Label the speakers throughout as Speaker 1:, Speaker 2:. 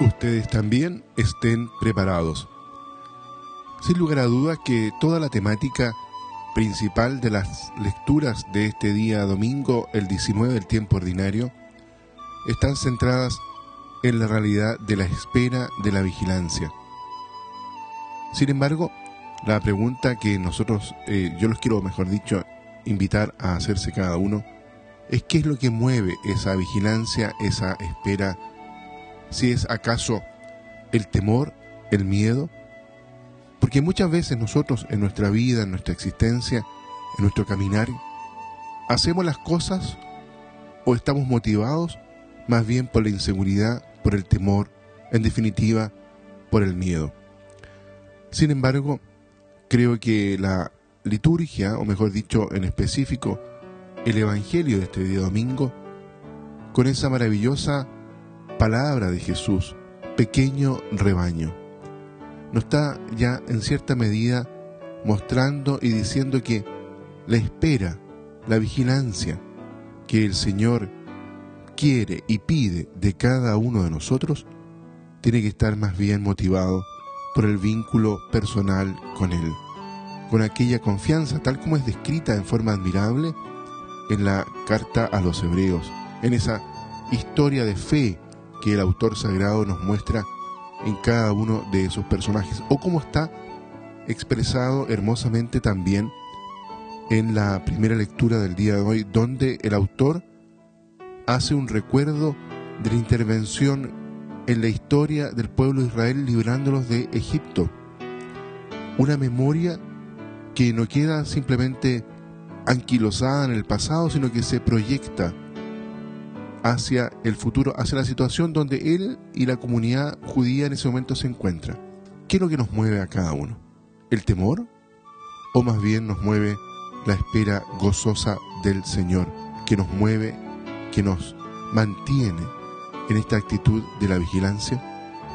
Speaker 1: ustedes también estén preparados. Sin lugar a dudas que toda la temática principal de las lecturas de este día domingo, el 19 del tiempo ordinario, están centradas en la realidad de la espera de la vigilancia. Sin embargo, la pregunta que nosotros, eh, yo los quiero, mejor dicho, invitar a hacerse cada uno, es qué es lo que mueve esa vigilancia, esa espera si es acaso el temor, el miedo, porque muchas veces nosotros en nuestra vida, en nuestra existencia, en nuestro caminar, hacemos las cosas o estamos motivados más bien por la inseguridad, por el temor, en definitiva, por el miedo. Sin embargo, creo que la liturgia, o mejor dicho, en específico, el Evangelio de este día domingo, con esa maravillosa palabra de Jesús, pequeño rebaño. Nos está ya en cierta medida mostrando y diciendo que la espera, la vigilancia que el Señor quiere y pide de cada uno de nosotros, tiene que estar más bien motivado por el vínculo personal con Él, con aquella confianza tal como es descrita en forma admirable en la carta a los hebreos, en esa historia de fe que el autor sagrado nos muestra en cada uno de esos personajes, o como está expresado hermosamente también en la primera lectura del día de hoy, donde el autor hace un recuerdo de la intervención en la historia del pueblo Israel librándolos de Egipto. Una memoria que no queda simplemente anquilosada en el pasado, sino que se proyecta hacia el futuro, hacia la situación donde él y la comunidad judía en ese momento se encuentran. ¿Qué es lo que nos mueve a cada uno? ¿El temor? ¿O más bien nos mueve la espera gozosa del Señor, que nos mueve, que nos mantiene en esta actitud de la vigilancia?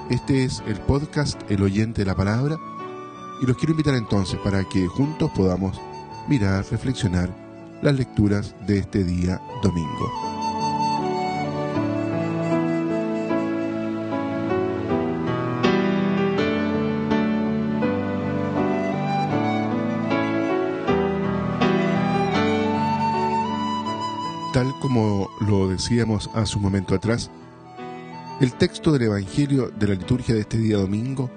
Speaker 1: Este es el podcast El oyente de la palabra y los quiero invitar entonces para que juntos podamos mirar, reflexionar las lecturas de este día domingo. Tal como lo decíamos hace un momento atrás, el texto del Evangelio de la liturgia de este día domingo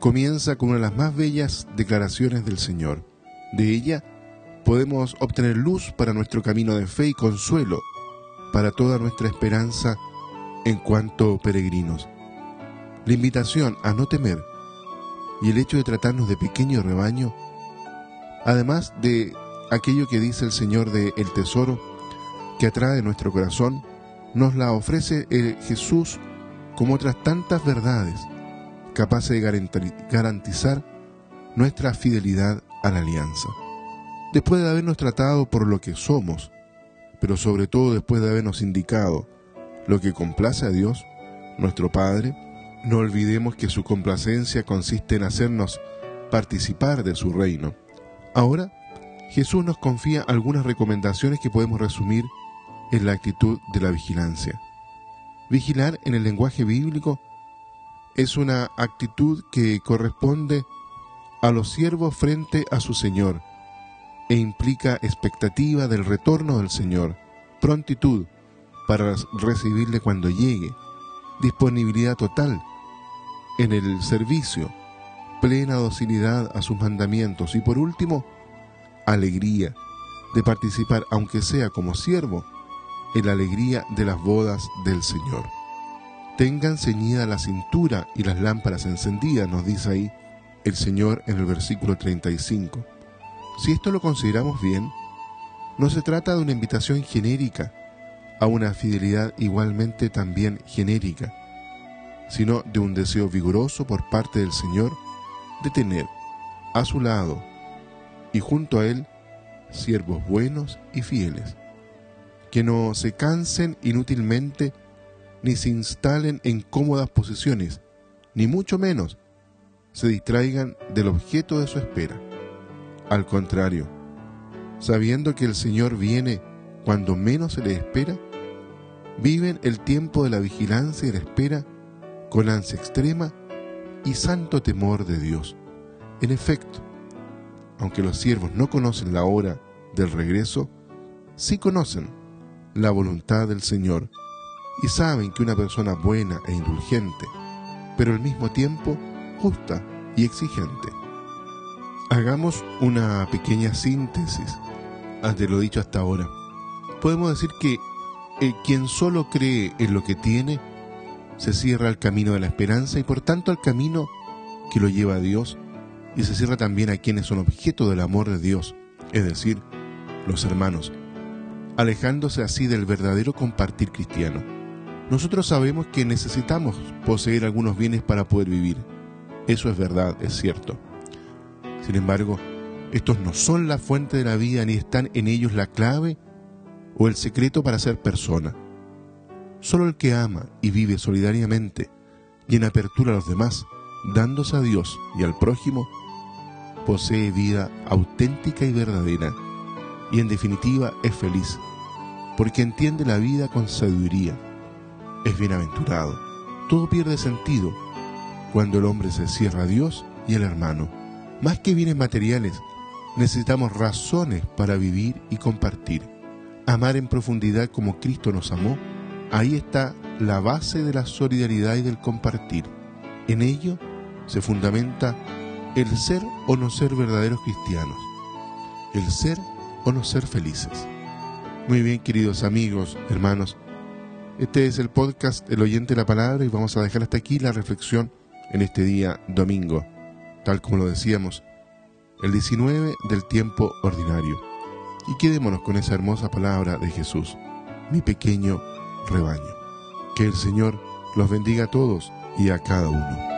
Speaker 1: comienza con una de las más bellas declaraciones del Señor. De ella podemos obtener luz para nuestro camino de fe y consuelo para toda nuestra esperanza en cuanto peregrinos. La invitación a no temer y el hecho de tratarnos de pequeño rebaño, además de aquello que dice el Señor de el tesoro, que atrae nuestro corazón, nos la ofrece el Jesús como otras tantas verdades capaces de garantizar nuestra fidelidad a la alianza. Después de habernos tratado por lo que somos, pero sobre todo después de habernos indicado lo que complace a Dios, nuestro Padre, no olvidemos que su complacencia consiste en hacernos participar de su reino. Ahora, Jesús nos confía algunas recomendaciones que podemos resumir en la actitud de la vigilancia. Vigilar en el lenguaje bíblico es una actitud que corresponde a los siervos frente a su Señor e implica expectativa del retorno del Señor, prontitud para recibirle cuando llegue, disponibilidad total en el servicio, plena docilidad a sus mandamientos y por último, alegría de participar, aunque sea como siervo, la alegría de las bodas del Señor. Tengan ceñida la cintura y las lámparas encendidas, nos dice ahí el Señor en el versículo 35. Si esto lo consideramos bien, no se trata de una invitación genérica a una fidelidad igualmente también genérica, sino de un deseo vigoroso por parte del Señor de tener a su lado y junto a Él siervos buenos y fieles que no se cansen inútilmente ni se instalen en cómodas posiciones, ni mucho menos se distraigan del objeto de su espera. Al contrario, sabiendo que el Señor viene cuando menos se le espera, viven el tiempo de la vigilancia y la espera con ansia extrema y santo temor de Dios. En efecto, aunque los siervos no conocen la hora del regreso, sí conocen la voluntad del Señor y saben que una persona buena e indulgente, pero al mismo tiempo justa y exigente. Hagamos una pequeña síntesis ante lo dicho hasta ahora. Podemos decir que el quien solo cree en lo que tiene se cierra al camino de la esperanza y por tanto al camino que lo lleva a Dios y se cierra también a quienes son objeto del amor de Dios, es decir, los hermanos, alejándose así del verdadero compartir cristiano. Nosotros sabemos que necesitamos poseer algunos bienes para poder vivir. Eso es verdad, es cierto. Sin embargo, estos no son la fuente de la vida ni están en ellos la clave o el secreto para ser persona. Solo el que ama y vive solidariamente y en apertura a los demás, dándose a Dios y al prójimo, posee vida auténtica y verdadera, y en definitiva es feliz, porque entiende la vida con sabiduría, es bienaventurado. Todo pierde sentido cuando el hombre se cierra a Dios y al hermano. Más que bienes materiales, necesitamos razones para vivir y compartir. Amar en profundidad como Cristo nos amó, ahí está la base de la solidaridad y del compartir. En ello se fundamenta el ser o no ser verdaderos cristianos, el ser o no ser felices. Muy bien, queridos amigos, hermanos, este es el podcast El oyente de la palabra y vamos a dejar hasta aquí la reflexión en este día domingo, tal como lo decíamos, el 19 del tiempo ordinario. Y quedémonos con esa hermosa palabra de Jesús, mi pequeño rebaño. Que el Señor los bendiga a todos y a cada uno.